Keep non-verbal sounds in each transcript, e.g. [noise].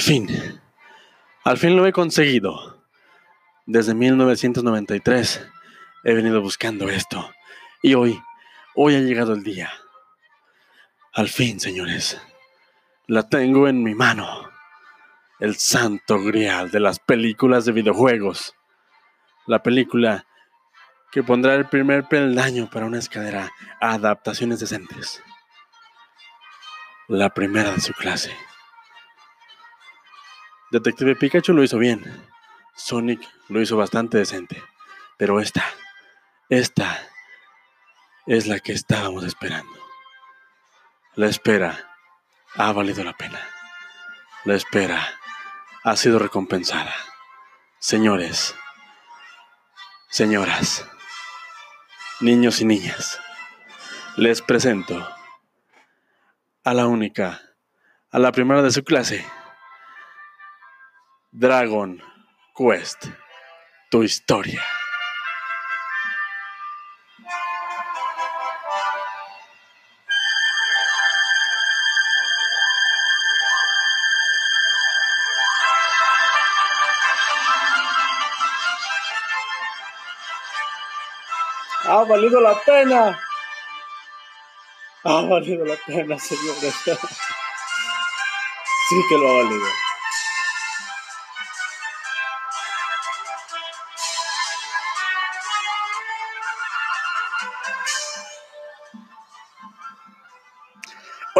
Al fin, al fin lo he conseguido. Desde 1993 he venido buscando esto. Y hoy, hoy ha llegado el día. Al fin, señores, la tengo en mi mano. El santo grial de las películas de videojuegos. La película que pondrá el primer peldaño para una escalera a adaptaciones decentes. La primera de su clase. Detective Pikachu lo hizo bien. Sonic lo hizo bastante decente. Pero esta, esta es la que estábamos esperando. La espera ha valido la pena. La espera ha sido recompensada. Señores, señoras, niños y niñas, les presento a la única, a la primera de su clase. Dragon Quest, tu historia. Ha valido la pena. Ha valido la pena, señores. [laughs] Sí que lo ha valido.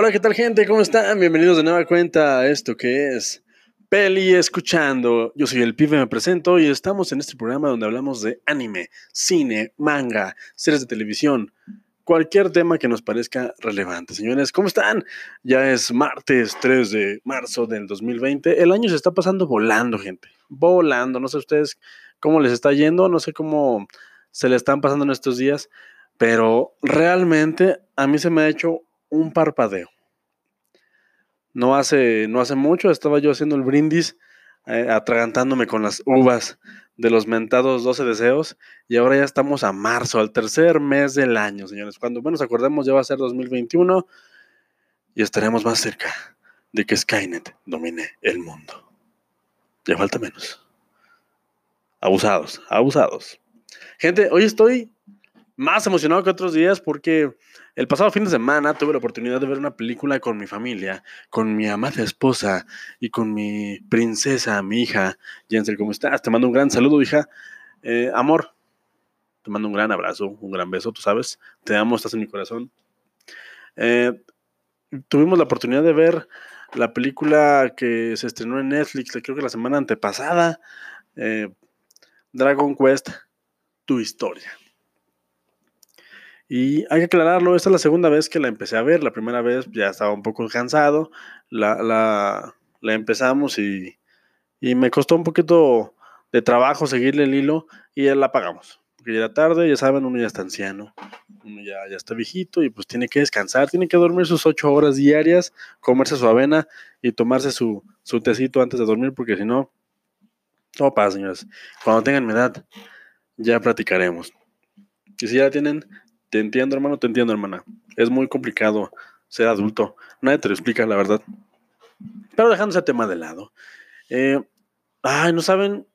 Hola, ¿qué tal gente? ¿Cómo están? Bienvenidos de nueva cuenta a esto que es Peli Escuchando. Yo soy el pibe, me presento y estamos en este programa donde hablamos de anime, cine, manga, series de televisión, cualquier tema que nos parezca relevante. Señores, ¿cómo están? Ya es martes 3 de marzo del 2020. El año se está pasando volando, gente. Volando. No sé ustedes cómo les está yendo, no sé cómo se le están pasando en estos días, pero realmente a mí se me ha hecho un parpadeo. No hace, no hace mucho estaba yo haciendo el brindis, eh, atragantándome con las uvas de los mentados 12 deseos, y ahora ya estamos a marzo, al tercer mes del año, señores. Cuando menos acordemos, ya va a ser 2021 y estaremos más cerca de que Skynet domine el mundo. Ya falta menos. Abusados, abusados. Gente, hoy estoy más emocionado que otros días porque el pasado fin de semana tuve la oportunidad de ver una película con mi familia, con mi amada esposa y con mi princesa, mi hija. Jensen, ¿cómo estás? Te mando un gran saludo, hija. Eh, amor, te mando un gran abrazo, un gran beso, tú sabes. Te amo, estás en mi corazón. Eh, tuvimos la oportunidad de ver la película que se estrenó en Netflix, creo que la semana antepasada, eh, Dragon Quest, tu historia. Y hay que aclararlo, esta es la segunda vez que la empecé a ver. La primera vez ya estaba un poco cansado. La, la, la empezamos y, y, me costó un poquito de trabajo seguirle el hilo y la apagamos. Porque ya era tarde, ya saben, uno ya está anciano, uno ya, ya está viejito y pues tiene que descansar, tiene que dormir sus ocho horas diarias, comerse su avena y tomarse su, su tecito antes de dormir porque si no, todo pasa, señores. Cuando tengan mi edad, ya platicaremos. Y si ya la tienen, te entiendo, hermano, te entiendo, hermana. Es muy complicado ser adulto. Nadie te lo explica, la verdad. Pero dejando ese tema de lado. Eh, ay, no saben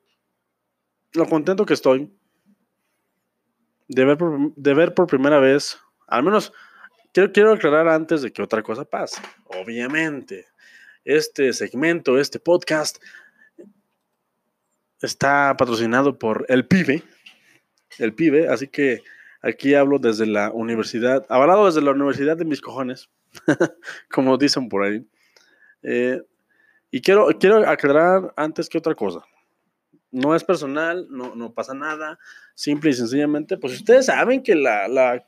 lo contento que estoy de ver por, de ver por primera vez, al menos quiero, quiero aclarar antes de que otra cosa pase. Obviamente, este segmento, este podcast, está patrocinado por el pibe. El pibe, así que Aquí hablo desde la universidad, hablado desde la universidad de mis cojones, [laughs] como dicen por ahí. Eh, y quiero, quiero aclarar antes que otra cosa. No es personal, no, no pasa nada. Simple y sencillamente, pues ustedes saben que la, la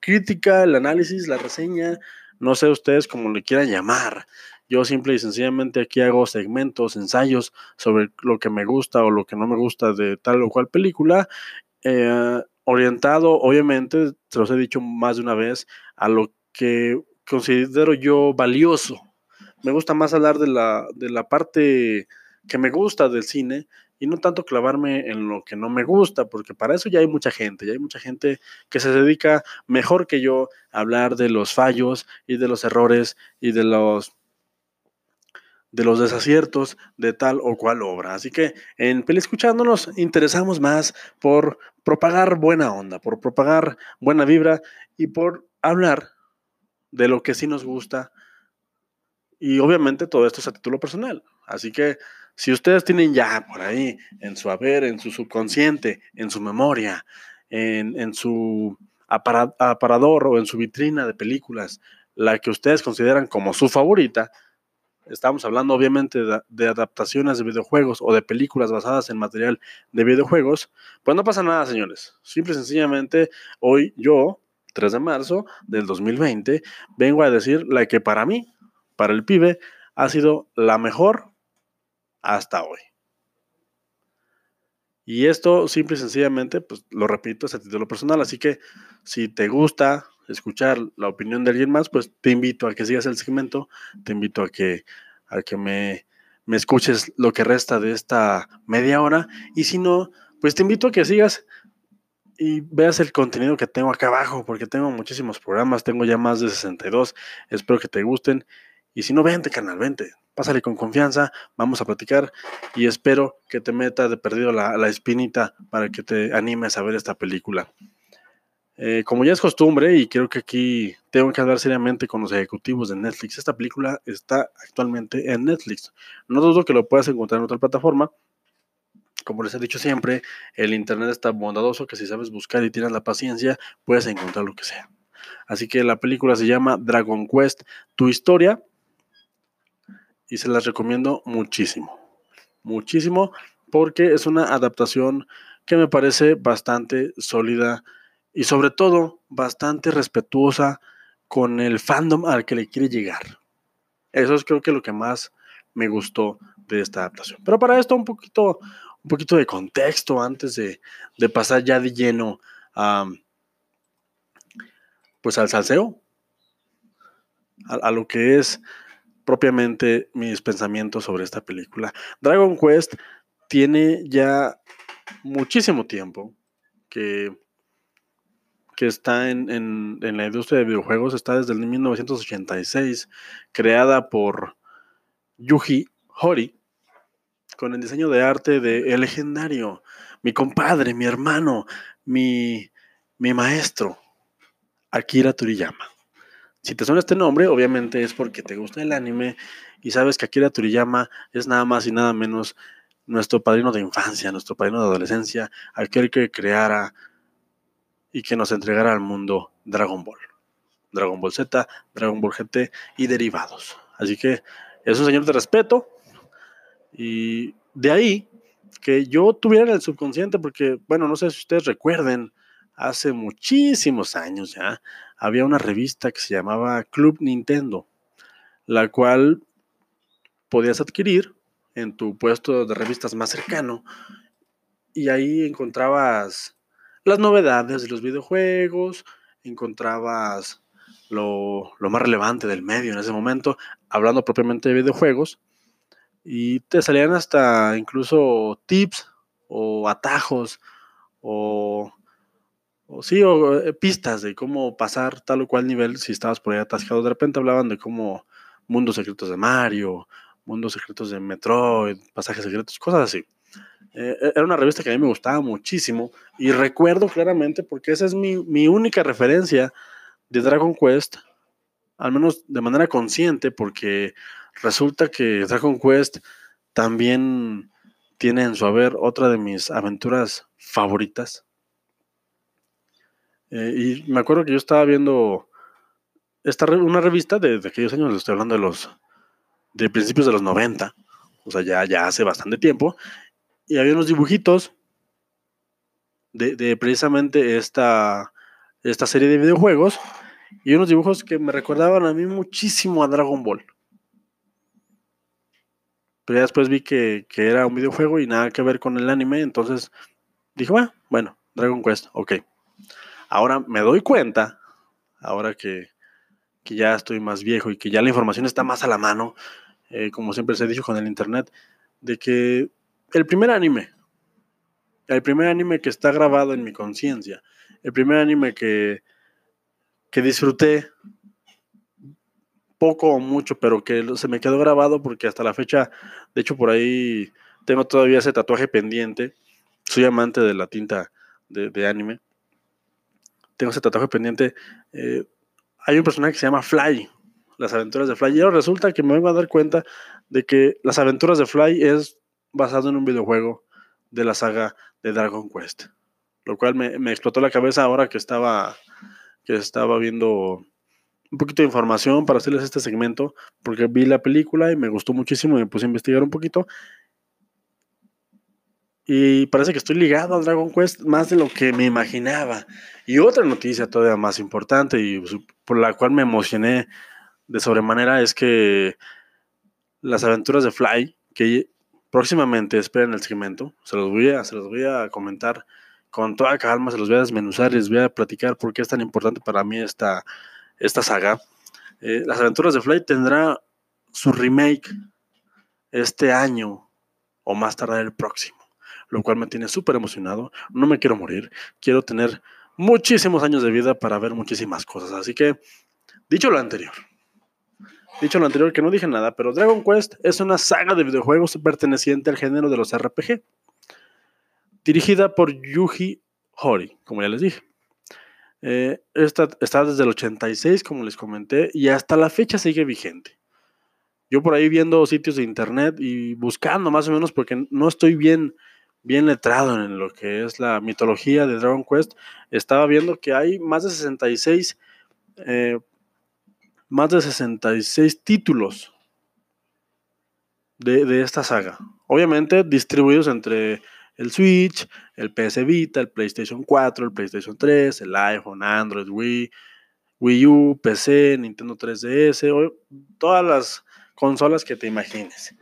crítica, el análisis, la reseña, no sé ustedes cómo le quieran llamar. Yo simple y sencillamente aquí hago segmentos, ensayos sobre lo que me gusta o lo que no me gusta de tal o cual película. Eh, orientado, obviamente, se los he dicho más de una vez, a lo que considero yo valioso. Me gusta más hablar de la, de la parte que me gusta del cine y no tanto clavarme en lo que no me gusta, porque para eso ya hay mucha gente, ya hay mucha gente que se dedica mejor que yo a hablar de los fallos y de los errores y de los de los desaciertos de tal o cual obra. Así que en Peli Escuchándonos interesamos más por propagar buena onda, por propagar buena vibra y por hablar de lo que sí nos gusta. Y obviamente todo esto es a título personal. Así que si ustedes tienen ya por ahí en su haber, en su subconsciente, en su memoria, en, su aparador o en su vitrina de películas, la que ustedes consideran como su favorita, estamos hablando obviamente de, adaptaciones de videojuegos o de películas basadas en material de videojuegos, pues no pasa nada, señores. Simple y sencillamente, hoy yo, 3 de marzo del 2020, vengo a decir la que para mí, para el pibe, ha sido la mejor hasta hoy. Y esto, simple y sencillamente, pues lo repito, es a título personal. Así que si te gusta escuchar la opinión de alguien más, pues te invito a que sigas el segmento, te invito a que, a que me, me escuches lo que resta de esta media hora. Y si no, pues te invito a que sigas y veas el contenido que tengo acá abajo, porque tengo muchísimos programas, tengo ya más de 62, espero que te gusten. Y si no, vente, canal, vente, pásale con confianza, vamos a platicar y espero que te meta de perdido la, la espinita para que te animes a ver esta película. Eh, como ya es costumbre, y creo que aquí tengo que hablar seriamente con los ejecutivos de Netflix, esta película está actualmente en Netflix. No dudo que lo puedas encontrar en otra plataforma. Como les he dicho siempre, el Internet está bondadoso que si sabes buscar y tienes la paciencia, puedes encontrar lo que sea. Así que la película se llama Dragon Quest, tu historia, y se las recomiendo muchísimo. Muchísimo porque es una adaptación que me parece bastante sólida y sobre todo bastante respetuosa con el fandom al que le quiere llegar. Eso es creo que lo que más me gustó de esta adaptación. Pero para esto un poquito, un poquito de contexto antes de, pasar ya de lleno a, pues al salseo, a lo que es propiamente mis pensamientos sobre esta película. Dragon Quest tiene ya muchísimo tiempo que, que está en, la industria de videojuegos, está desde el 1986, creada por Yuji Hori, con el diseño de arte de El Legendario, mi compadre, mi hermano, mi, mi maestro, Akira Toriyama. Si te suena este nombre, obviamente es porque te gusta el anime y sabes que Akira Toriyama es nada más y nada menos nuestro padrino de infancia, nuestro padrino de adolescencia, aquel que creara y que nos entregara al mundo Dragon Ball. Dragon Ball Z, Dragon Ball GT y derivados. Así que es un señor de respeto y de ahí que yo tuviera en el subconsciente, porque, bueno, no sé si ustedes recuerden, hace muchísimos años ya, había una revista que se llamaba Club Nintendo, la cual podías adquirir en tu puesto de revistas más cercano y ahí encontrabas las novedades de los videojuegos, encontrabas lo, más relevante del medio en ese momento, hablando propiamente de videojuegos, y te salían hasta incluso tips o atajos o o sí, o eh, pistas de cómo pasar tal o cual nivel si estabas por ahí atascado. De repente hablaban de cómo mundos secretos de Mario, mundos secretos de Metroid, pasajes secretos, cosas así. Eh, e, era una revista que a mí me gustaba muchísimo y recuerdo claramente porque esa es mi, mi única referencia de Dragon Quest, al menos de manera consciente, porque resulta que Dragon Quest también tiene en su haber otra de mis aventuras favoritas, eh, y me acuerdo que yo estaba viendo esta una revista de, aquellos años, estoy hablando de los de principios de los 90, o sea, ya, ya hace bastante tiempo, y había unos dibujitos de, precisamente esta, esta serie de videojuegos, y unos dibujos que me recordaban a mí muchísimo a Dragon Ball. Pero ya después vi que, que era un videojuego y nada que ver con el anime, entonces dije, bueno, bueno, Dragon Quest, ok. Ahora me doy cuenta, ahora que, ya estoy más viejo y que ya la información está más a la mano, eh, como siempre se ha dicho con el Internet, de que el primer anime, el primer anime que está grabado en mi conciencia, el primer anime que, que disfruté poco o mucho, pero que se me quedó grabado porque hasta la fecha, de hecho por ahí tengo todavía ese tatuaje pendiente. Soy amante de la tinta de, anime. Tengo ese tatuaje pendiente. Eh, hay un personaje que se llama Fly, las aventuras de Fly. Y ahora resulta que me vengo a dar cuenta de que las aventuras de Fly es basado en un videojuego de la saga de Dragon Quest. Lo cual me, explotó la cabeza ahora que estaba, que estaba viendo un poquito de información para hacerles este segmento, porque vi la película y me gustó muchísimo y me puse a investigar un poquito. Y parece que estoy ligado a Dragon Quest más de lo que me imaginaba. Y otra noticia todavía más importante y por la cual me emocioné de sobremanera es que las aventuras de Fly, que próximamente esperen el segmento, se los voy a, se los voy a comentar con toda calma, se los voy a desmenuzar, les voy a platicar por qué es tan importante para mí esta, esta saga. Eh, Las aventuras de Fly tendrá su remake este año o más tarde el próximo, lo cual me tiene súper emocionado. No me quiero morir, quiero tener muchísimos años de vida para ver muchísimas cosas. Así que, dicho lo anterior, dicho lo anterior que no dije nada, pero Dragon Quest es una saga de videojuegos perteneciente al género de los RPG, dirigida por Yuji Hori, como ya les dije. Eh, esta está desde el 86, como les comenté, y hasta la fecha sigue vigente. Yo por ahí viendo sitios de internet y buscando más o menos, porque no estoy bien, bien letrado en lo que es la mitología de Dragon Quest, estaba viendo que hay más de 66, eh, más de 66 títulos de, de esta saga. Obviamente distribuidos entre el Switch, el PS Vita, el PlayStation 4, el PlayStation 3, el iPhone, Android, Wii, Wii U, PC, Nintendo 3DS, todas las consolas que te imagines.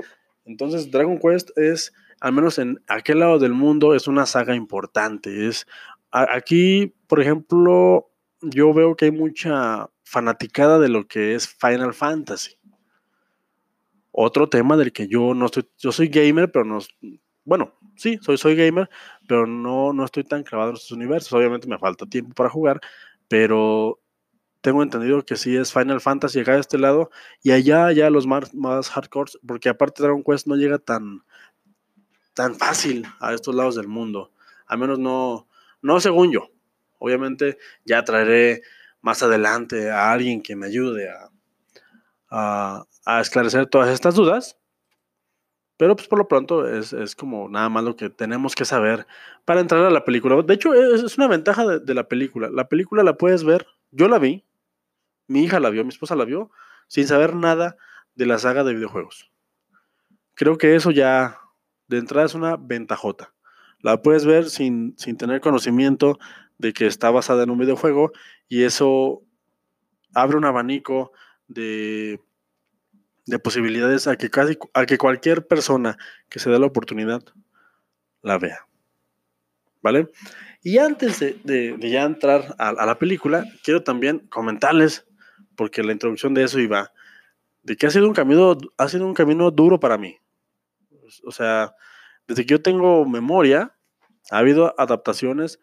Entonces Dragon Quest es, al menos en aquel lado del mundo, es una saga importante. Es, aquí, por ejemplo, yo veo que hay mucha fanaticada de lo que es Final Fantasy. Otro tema del que yo no estoy, yo soy gamer, pero no, bueno, sí, soy, soy gamer, pero no, no estoy tan clavado en estos universos. Obviamente me falta tiempo para jugar, pero tengo entendido que sí es Final Fantasy acá de este lado y allá ya los más, más hardcore, porque aparte Dragon Quest no llega tan, tan fácil a estos lados del mundo. Al menos no, no según yo. Obviamente ya traeré más adelante a alguien que me ayude a, a esclarecer todas estas dudas. Pero pues por lo pronto es, como nada más lo que tenemos que saber para entrar a la película. De hecho, es, una ventaja de, la película. La película la puedes ver, yo la vi, mi hija la vio, mi esposa la vio, sin saber nada de la saga de videojuegos. Creo que eso ya de entrada es una ventajota. La puedes ver sin, sin tener conocimiento de que está basada en un videojuego y eso abre un abanico de de posibilidades a que, casi, a que cualquier persona que se dé la oportunidad la vea. ¿Vale? Y antes de, ya entrar a, la película, quiero también comentarles, porque la introducción de eso iba, de que ha sido un camino, ha sido un camino duro para mí. O sea, desde que yo tengo memoria, ha habido adaptaciones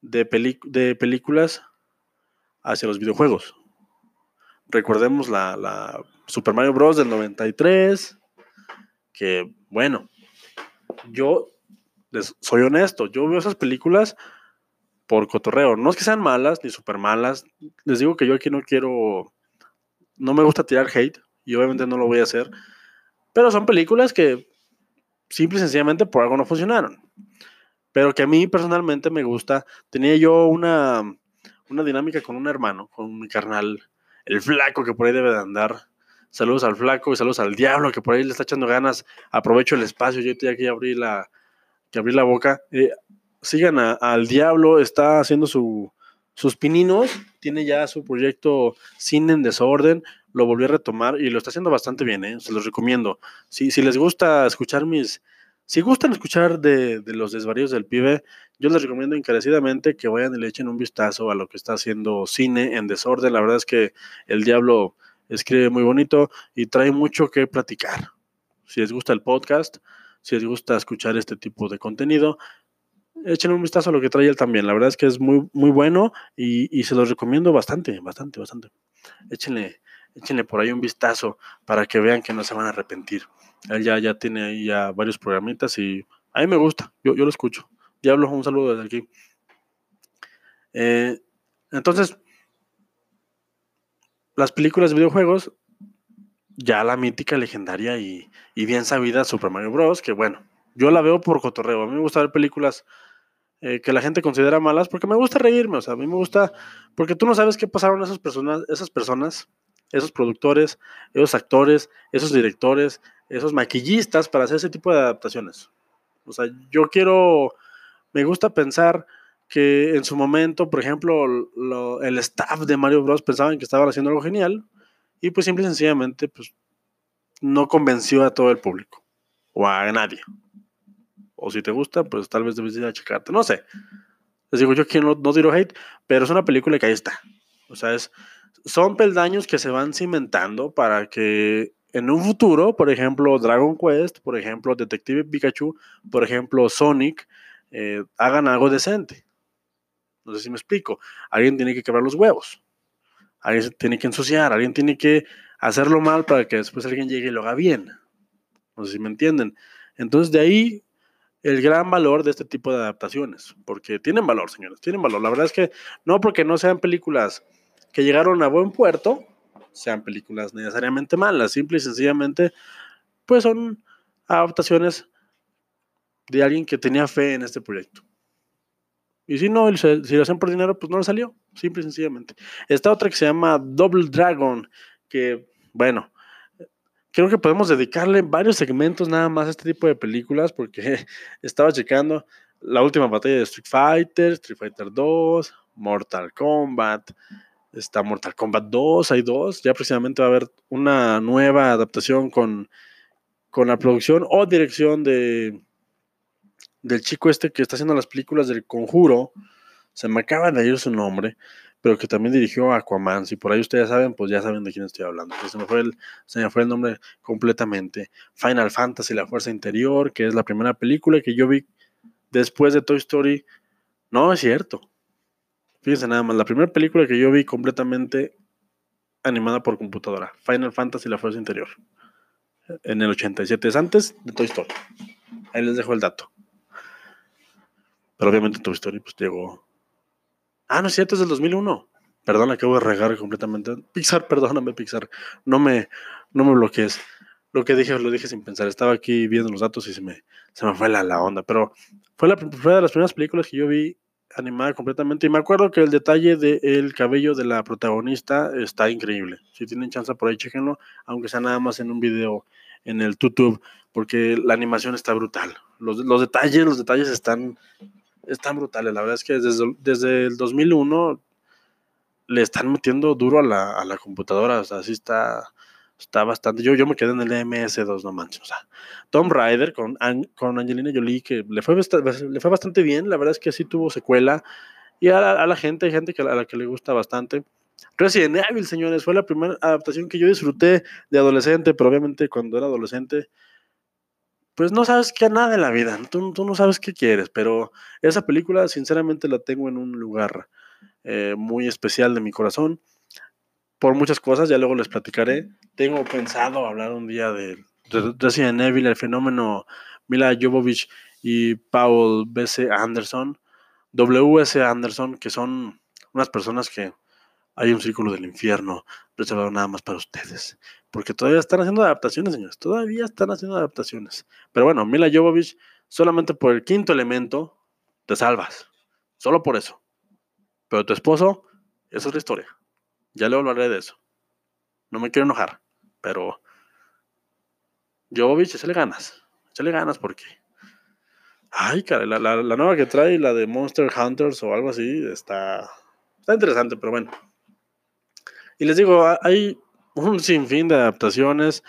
de, de películas hacia los videojuegos. Recordemos la, la Super Mario Bros. del 93, que bueno, yo soy honesto, yo veo esas películas por cotorreo. No es que sean malas ni super malas. Les digo que yo aquí no quiero, no me gusta tirar hate y obviamente no lo voy a hacer. Pero son películas que simple y sencillamente por algo no funcionaron. Pero que a mí personalmente me gusta. Tenía yo una, una dinámica con un hermano, con mi carnal, el flaco que por ahí debe de andar. Saludos al flaco y saludos al diablo que por ahí le está echando ganas. Aprovecho el espacio, yo ya que abrí la, la boca. Eh, sigan al diablo, está haciendo su, sus pininos, tiene ya su proyecto Cine en Desorden, lo volvió a retomar y lo está haciendo bastante bien, ¿eh? se los recomiendo. Si, si les gusta escuchar mis, si gustan escuchar de, de, los desvaríos del pibe, yo les recomiendo encarecidamente que vayan y le echen un vistazo a lo que está haciendo Cine en Desorden. La verdad es que el diablo escribe muy bonito y trae mucho que platicar. Si les gusta el podcast, si les gusta escuchar este tipo de contenido, echen un vistazo a lo que trae él también. La verdad es que es muy, muy bueno y, se los recomiendo bastante, bastante, bastante. Échenle, échenle por ahí un vistazo para que vean que no se van a arrepentir. Él ya, ya tiene ahí ya varios programitas y a mí me gusta, yo, yo lo escucho. Diablo, un saludo desde aquí. Eh, entonces, las películas de videojuegos, ya la mítica, legendaria y, y, bien sabida Super Mario Bros., que bueno, yo la veo por cotorreo. A mí me gusta ver películas eh, que la gente considera malas porque me gusta reírme, o sea, a mí me gusta, porque tú no sabes qué pasaron esas personas, esas personas, esos productores, esos actores, esos directores, esos maquillistas para hacer ese tipo de adaptaciones. O sea, yo quiero, me gusta pensar que en su momento, por ejemplo, el staff de Mario Bros. pensaban que estaban haciendo algo genial y pues simple y sencillamente pues no convenció a todo el público o a nadie. O si te gusta, pues tal vez debes ir a checarte. No sé. Les digo yo aquí no, no tiro hate, pero es una película que ahí está. O sea, es, son peldaños que se van cimentando para que en un futuro, por ejemplo, Dragon Quest, por ejemplo, Detective Pikachu, por ejemplo, Sonic, eh, hagan algo decente. No sé si me explico. Alguien tiene que quebrar los huevos. Alguien tiene que ensuciar. Alguien tiene que hacerlo mal para que después alguien llegue y lo haga bien. No sé si me entienden. Entonces, de ahí el gran valor de este tipo de adaptaciones. Porque tienen valor, señores. Tienen valor. La verdad es que no porque no sean películas que llegaron a buen puerto, sean películas necesariamente malas. Simple y sencillamente, pues son adaptaciones de alguien que tenía fe en este proyecto. Y si no, si lo hacen por dinero, pues no le salió, simple y sencillamente. Esta otra que se llama Double Dragon, que, bueno, creo que podemos dedicarle varios segmentos nada más a este tipo de películas, porque [laughs] estaba checando la última batalla de Street Fighter, Street Fighter 2, Mortal Kombat, está Mortal Kombat 2, hay dos, ya precisamente va a haber una nueva adaptación con, con la producción o dirección de del chico este que está haciendo las películas del conjuro, se me acaba de ir su nombre, pero que también dirigió Aquaman. Si por ahí ustedes saben, pues ya saben de quién estoy hablando. se, me fue el, se me fue el nombre completamente. Final Fantasy, La Fuerza Interior, que es la primera película que yo vi después de Toy Story. No, es cierto. Fíjense nada más, la primera película que yo vi completamente animada por computadora. Final Fantasy, La Fuerza Interior. En el 87, es antes de Toy Story. Ahí les dejo el dato. Pero obviamente Toy Story pues llegó. Ah, no es cierto, es del 2001. Perdón, acabo de regar completamente. Pixar, perdóname, Pixar. No me, no me bloquees. Lo que dije, lo dije sin pensar. Estaba aquí viendo los datos y se me, se me fue la, la onda. Pero fue, la, fue de las primeras películas que yo vi animada completamente. Y me acuerdo que el detalle del cabello de la protagonista está increíble. Si tienen chance por ahí, chequenlo. Aunque sea nada más en un video en el YouTube. Porque la animación está brutal. Los, los detalles, los detalles están están brutales. La verdad es que desde, desde el 2001 le están metiendo duro a la, a la computadora. O sea, sí está, está bastante. Yo, yo me quedé en el MS2, no manches. O sea, Tom Rider con, con Angelina Jolie, que le fue, le fue bastante bien. La verdad es que sí tuvo secuela. Y a la, gente, hay gente que, a la que le gusta bastante. Resident Evil, señores, fue la primera adaptación que yo disfruté de adolescente, pero obviamente cuando era adolescente pues no sabes qué nada de la vida, tú, tú, no sabes qué quieres, pero esa película sinceramente la tengo en un lugar eh, muy especial de mi corazón, por muchas cosas, ya luego les platicaré. Tengo pensado hablar un día de, Resident Evil, el fenómeno Mila Jovovich y Paul B.C. Anderson, W.S. Anderson, que son unas personas que hay un círculo del infierno reservado nada más para ustedes. Porque todavía están haciendo adaptaciones, señores. Todavía están haciendo adaptaciones. Pero bueno, Mila Jovovich, solamente por el quinto elemento, te salvas. Solo por eso. Pero tu esposo, esa es la historia. Ya le hablaré de eso. No me quiero enojar. Pero Jovovich, le ganas. le ganas porque... Ay, cara, la, la, la nueva que trae, la de Monster Hunters o algo así, está, está interesante, pero bueno. Y les digo, hay un sinfín de adaptaciones.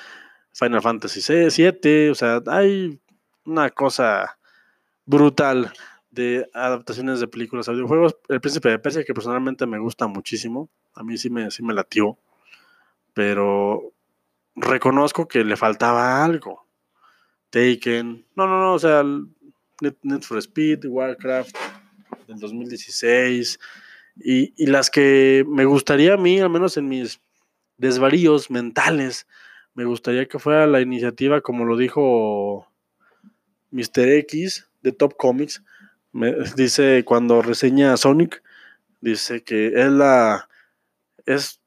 Final Fantasy VII, o sea, hay una cosa brutal de adaptaciones de películas a videojuegos. El Príncipe de Persia, que personalmente me gusta muchísimo, a mí sí me, sí me latió, pero reconozco que le faltaba algo. Taken, no, no, no, o sea, Net for Speed, Warcraft del 2016, y, las que me gustaría a mí, al menos en mis desvaríos mentales. Me gustaría que fuera la iniciativa, como lo dijo Mr. X de Top Comics. Dice cuando reseña Sonic, dice que es la es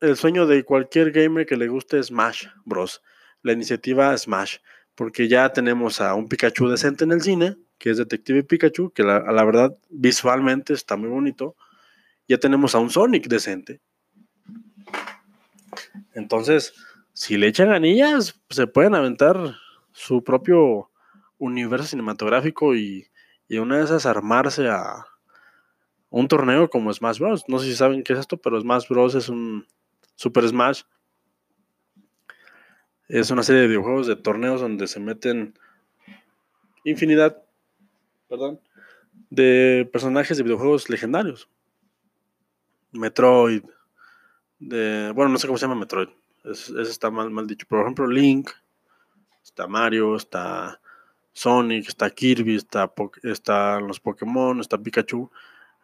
el sueño de cualquier gamer que le guste Smash Bros. La iniciativa Smash, porque ya tenemos a un Pikachu decente en el cine, que es Detective Pikachu, que la, la verdad visualmente está muy bonito. Ya tenemos a un Sonic decente. Entonces, si le echan anillas, se pueden aventar su propio universo cinematográfico y, y una de esas armarse a un torneo como Smash Bros. No sé si saben qué es esto, pero Smash Bros. es un Super Smash. Es una serie de videojuegos de torneos donde se meten infinidad, perdón, de personajes de videojuegos legendarios. Metroid, bueno, no sé cómo se llama Metroid, ese está mal, mal dicho. Por ejemplo, Link, está Mario, está Sonic, está Kirby, está, está los Pokémon, está Pikachu.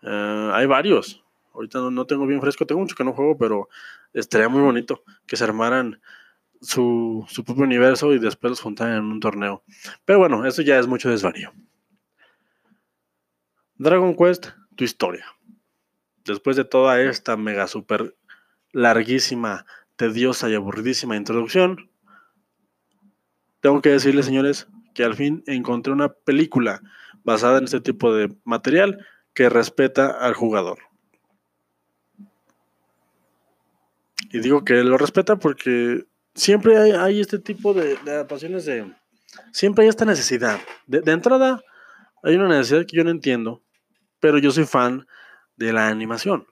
Eh, hay varios. Ahorita no, tengo bien fresco, tengo mucho que no juego, pero estaría muy bonito que se armaran su, su, propio universo y después los juntaran en un torneo. Pero bueno, eso ya es mucho desvarío. Dragon Quest, tu historia. Después de toda esta mega super larguísima, tediosa y aburridísima introducción, tengo que decirles, señores, que al fin encontré una película basada en este tipo de material que respeta al jugador. Y digo que lo respeta porque siempre hay, este tipo de, adaptaciones de... Siempre hay esta necesidad. De, de, entrada, hay una necesidad que yo no entiendo, pero yo soy fan de la animación.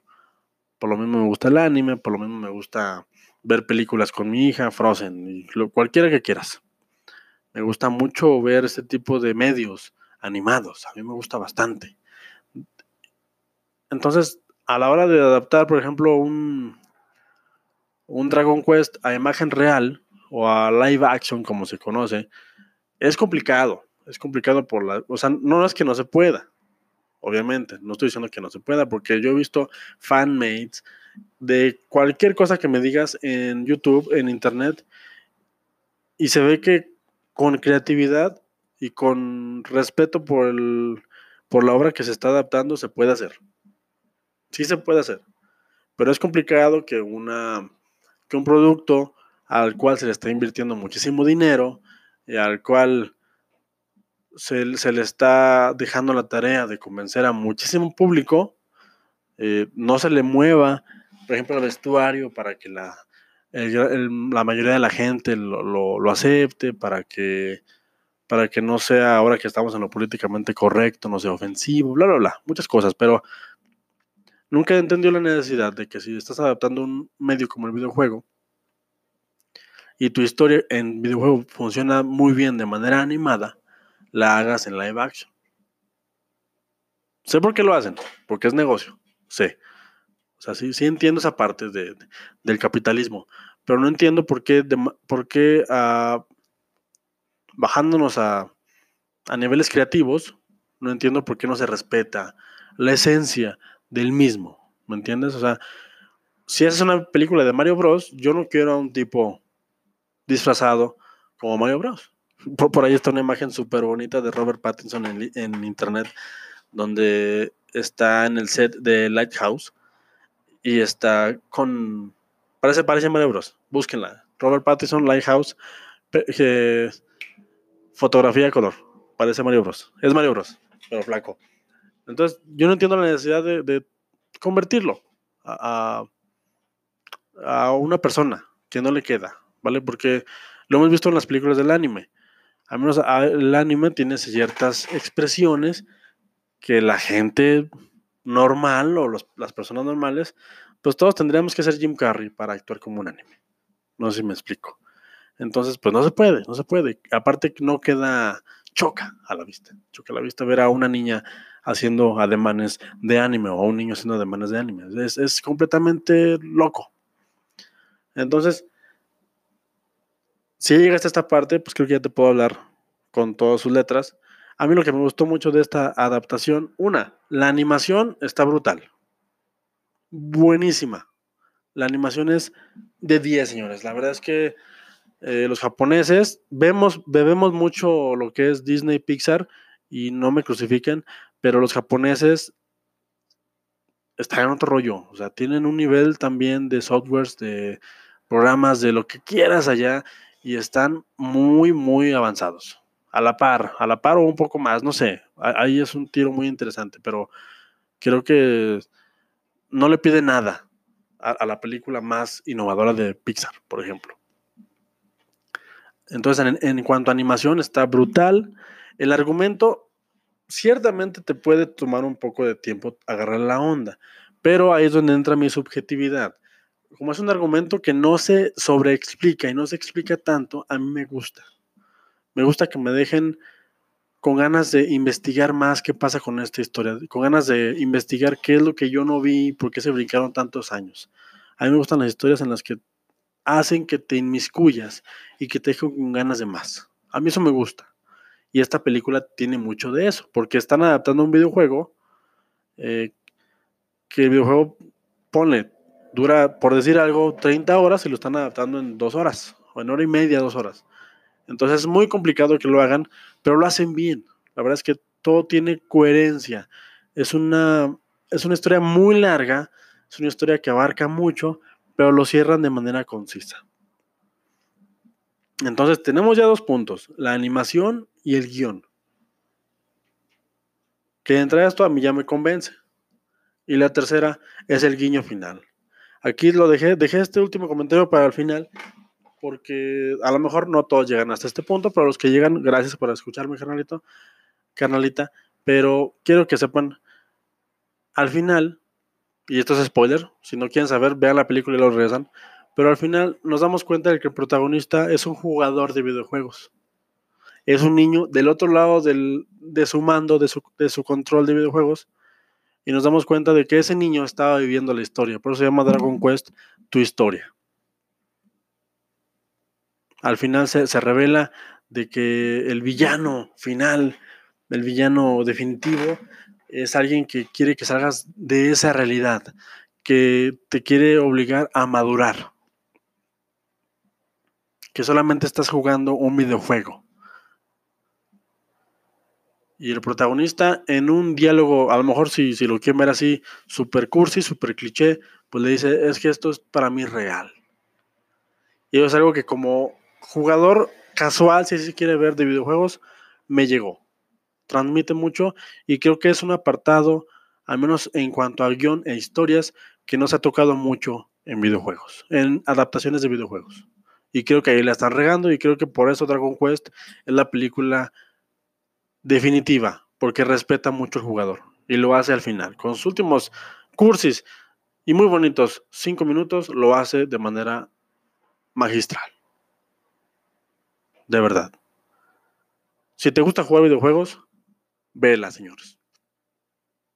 Por lo mismo me gusta el anime, por lo mismo me gusta ver películas con mi hija, Frozen, y lo, cualquiera que quieras. Me gusta mucho ver este tipo de medios animados. A mí me gusta bastante. Entonces, a la hora de adaptar, por ejemplo, un, un Dragon Quest a imagen real o a live action, como se conoce, es complicado. Es complicado por la. O sea, no es que no se pueda. Obviamente, no estoy diciendo que no se pueda, porque yo he visto fanmates de cualquier cosa que me digas en YouTube, en Internet, y se ve que con creatividad y con respeto por, el, por la obra que se está adaptando se puede hacer. Sí se puede hacer, pero es complicado que, una, que un producto al cual se le está invirtiendo muchísimo dinero y al cual se, le está dejando la tarea de convencer a muchísimo público, eh, no se le mueva, por ejemplo, el vestuario para que la, la mayoría de la gente lo, acepte, para que, para que no sea, ahora que estamos en lo políticamente correcto, no sea ofensivo, bla, bla, bla, muchas cosas, pero nunca entendió la necesidad de que si estás adaptando un medio como el videojuego y tu historia en videojuego funciona muy bien de manera animada, la hagas en live action. Sé por qué lo hacen, porque es negocio, sé. O sea, sí, sí entiendo esa parte de, del capitalismo, pero no entiendo por qué, por qué ah, bajándonos a, a niveles creativos, no entiendo por qué no se respeta la esencia del mismo, ¿me entiendes? O sea, si haces una película de Mario Bros, yo no quiero a un tipo disfrazado como Mario Bros. [laughs] Por, ahí está una imagen súper bonita de Robert Pattinson en, en, internet, donde está en el set de Lighthouse y está con... Parece, parece Bros. Búsquenla. Robert Pattinson, Lighthouse, fotografía de color. Parece Mario Bros. Es Mario Bros, pero flaco. Entonces, yo no entiendo la necesidad de, convertirlo a, una persona que no le queda, ¿vale? Porque lo hemos visto en las películas del anime. Al menos el anime tiene ciertas expresiones que la gente normal o las personas normales, pues todos tendríamos que ser Jim Carrey para actuar como un anime. No sé si me explico. Entonces, pues no se puede, no se puede. Aparte no queda, choca a la vista, choca a la vista ver a una niña haciendo ademanes de anime o a un niño haciendo ademanes de anime. Es, es completamente loco. Entonces, si llegaste a esta parte, pues creo que ya te puedo hablar con todas sus letras. A mí lo que me gustó mucho de esta adaptación, una, la animación está brutal. Buenísima. La animación es de 10, señores. La verdad es que eh, los japoneses vemos, bebemos mucho lo que es Disney Pixar y no me crucifiquen, pero los japoneses están en otro rollo. O sea, tienen un nivel también de softwares, de programas, de lo que quieras allá y están muy, muy avanzados. A la par, a la par o un poco más, no sé. Ahí es un tiro muy interesante, pero creo que no le pide nada a, la película más innovadora de Pixar, por ejemplo. Entonces, en, en, cuanto a animación, está brutal. El argumento ciertamente te puede tomar un poco de tiempo agarrar la onda, pero ahí es donde entra mi subjetividad. Como es un argumento que no se sobreexplica y no se explica tanto, a mí me gusta. Me gusta que me dejen con ganas de investigar más qué pasa con esta historia, con ganas de investigar qué es lo que yo no vi, por qué se brincaron tantos años. A mí me gustan las historias en las que hacen que te inmiscuyas y que te dejen con ganas de más. A mí eso me gusta. Y esta película tiene mucho de eso, porque están adaptando un videojuego eh, que el videojuego pone, dura, por decir algo, 30 horas y lo están adaptando en dos horas, o en hora y media, dos horas. Entonces es muy complicado que lo hagan, pero lo hacen bien. La verdad es que todo tiene coherencia. Es una, es una historia muy larga, es una historia que abarca mucho, pero lo cierran de manera concisa. Entonces tenemos ya dos puntos, la animación y el guion. Que entre esto a mí ya me convence. Y la tercera es el guiño final. Aquí lo dejé, dejé este último comentario para el final, porque a lo mejor no todos llegan hasta este punto, pero los que llegan, gracias por escucharme, carnalito, carnalita, pero quiero que sepan, al final, y esto es spoiler, si no quieren saber, vean la película y lo regresan, pero al final nos damos cuenta de que el protagonista es un jugador de videojuegos. Es un niño del otro lado del, de su mando, de su, de su control de videojuegos, y nos damos cuenta de que ese niño estaba viviendo la historia, por eso se llama Dragon Quest, tu historia al final se, revela de que el villano final, el villano definitivo, es alguien que quiere que salgas de esa realidad, que te quiere obligar a madurar, que solamente estás jugando un videojuego. Y el protagonista en un diálogo, a lo mejor si, si lo quieren ver así, super cursi, super cliché, pues le dice, es que esto es para mí real. Y es algo que como jugador casual, si se quiere ver de videojuegos, me llegó. Transmite mucho y creo que es un apartado, al menos en cuanto al guion e historias, que no se ha tocado mucho en videojuegos, en adaptaciones de videojuegos. Y creo que ahí la están regando y creo que por eso Dragon Quest es la película definitiva, porque respeta mucho al jugador y lo hace al final. Con sus últimos cursis y muy bonitos cinco minutos, lo hace de manera magistral. De verdad. Si te gusta jugar videojuegos, véela, señores.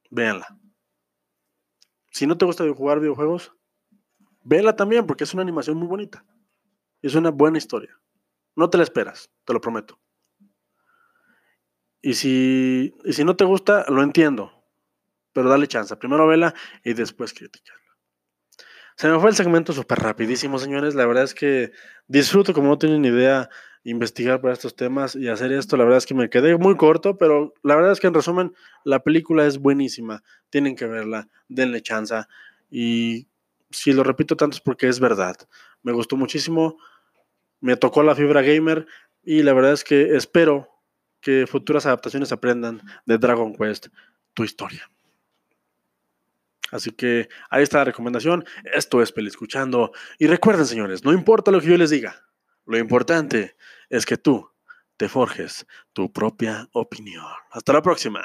Véanla. Si no te gusta jugar videojuegos, véela también porque es una animación muy bonita. Es una buena historia. No te la esperas, te lo prometo. Y si, y si no te gusta, lo entiendo. Pero dale chance. Primero vela y después criticarla. Se me fue el segmento súper rapidísimo, señores. La verdad es que disfruto, como no tienen idea, investigar para estos temas y hacer esto. La verdad es que me quedé muy corto, pero la verdad es que en resumen, la película es buenísima. Tienen que verla, denle chance. Y si lo repito tanto es porque es verdad. Me gustó muchísimo, me tocó la fibra gamer y la verdad es que espero que futuras adaptaciones aprendan de Dragon Quest tu historia. Así que ahí está la recomendación. Esto es Peli Escuchando. Y recuerden, señores, no importa lo que yo les diga, lo importante es que tú te forjes tu propia opinión. Hasta la próxima.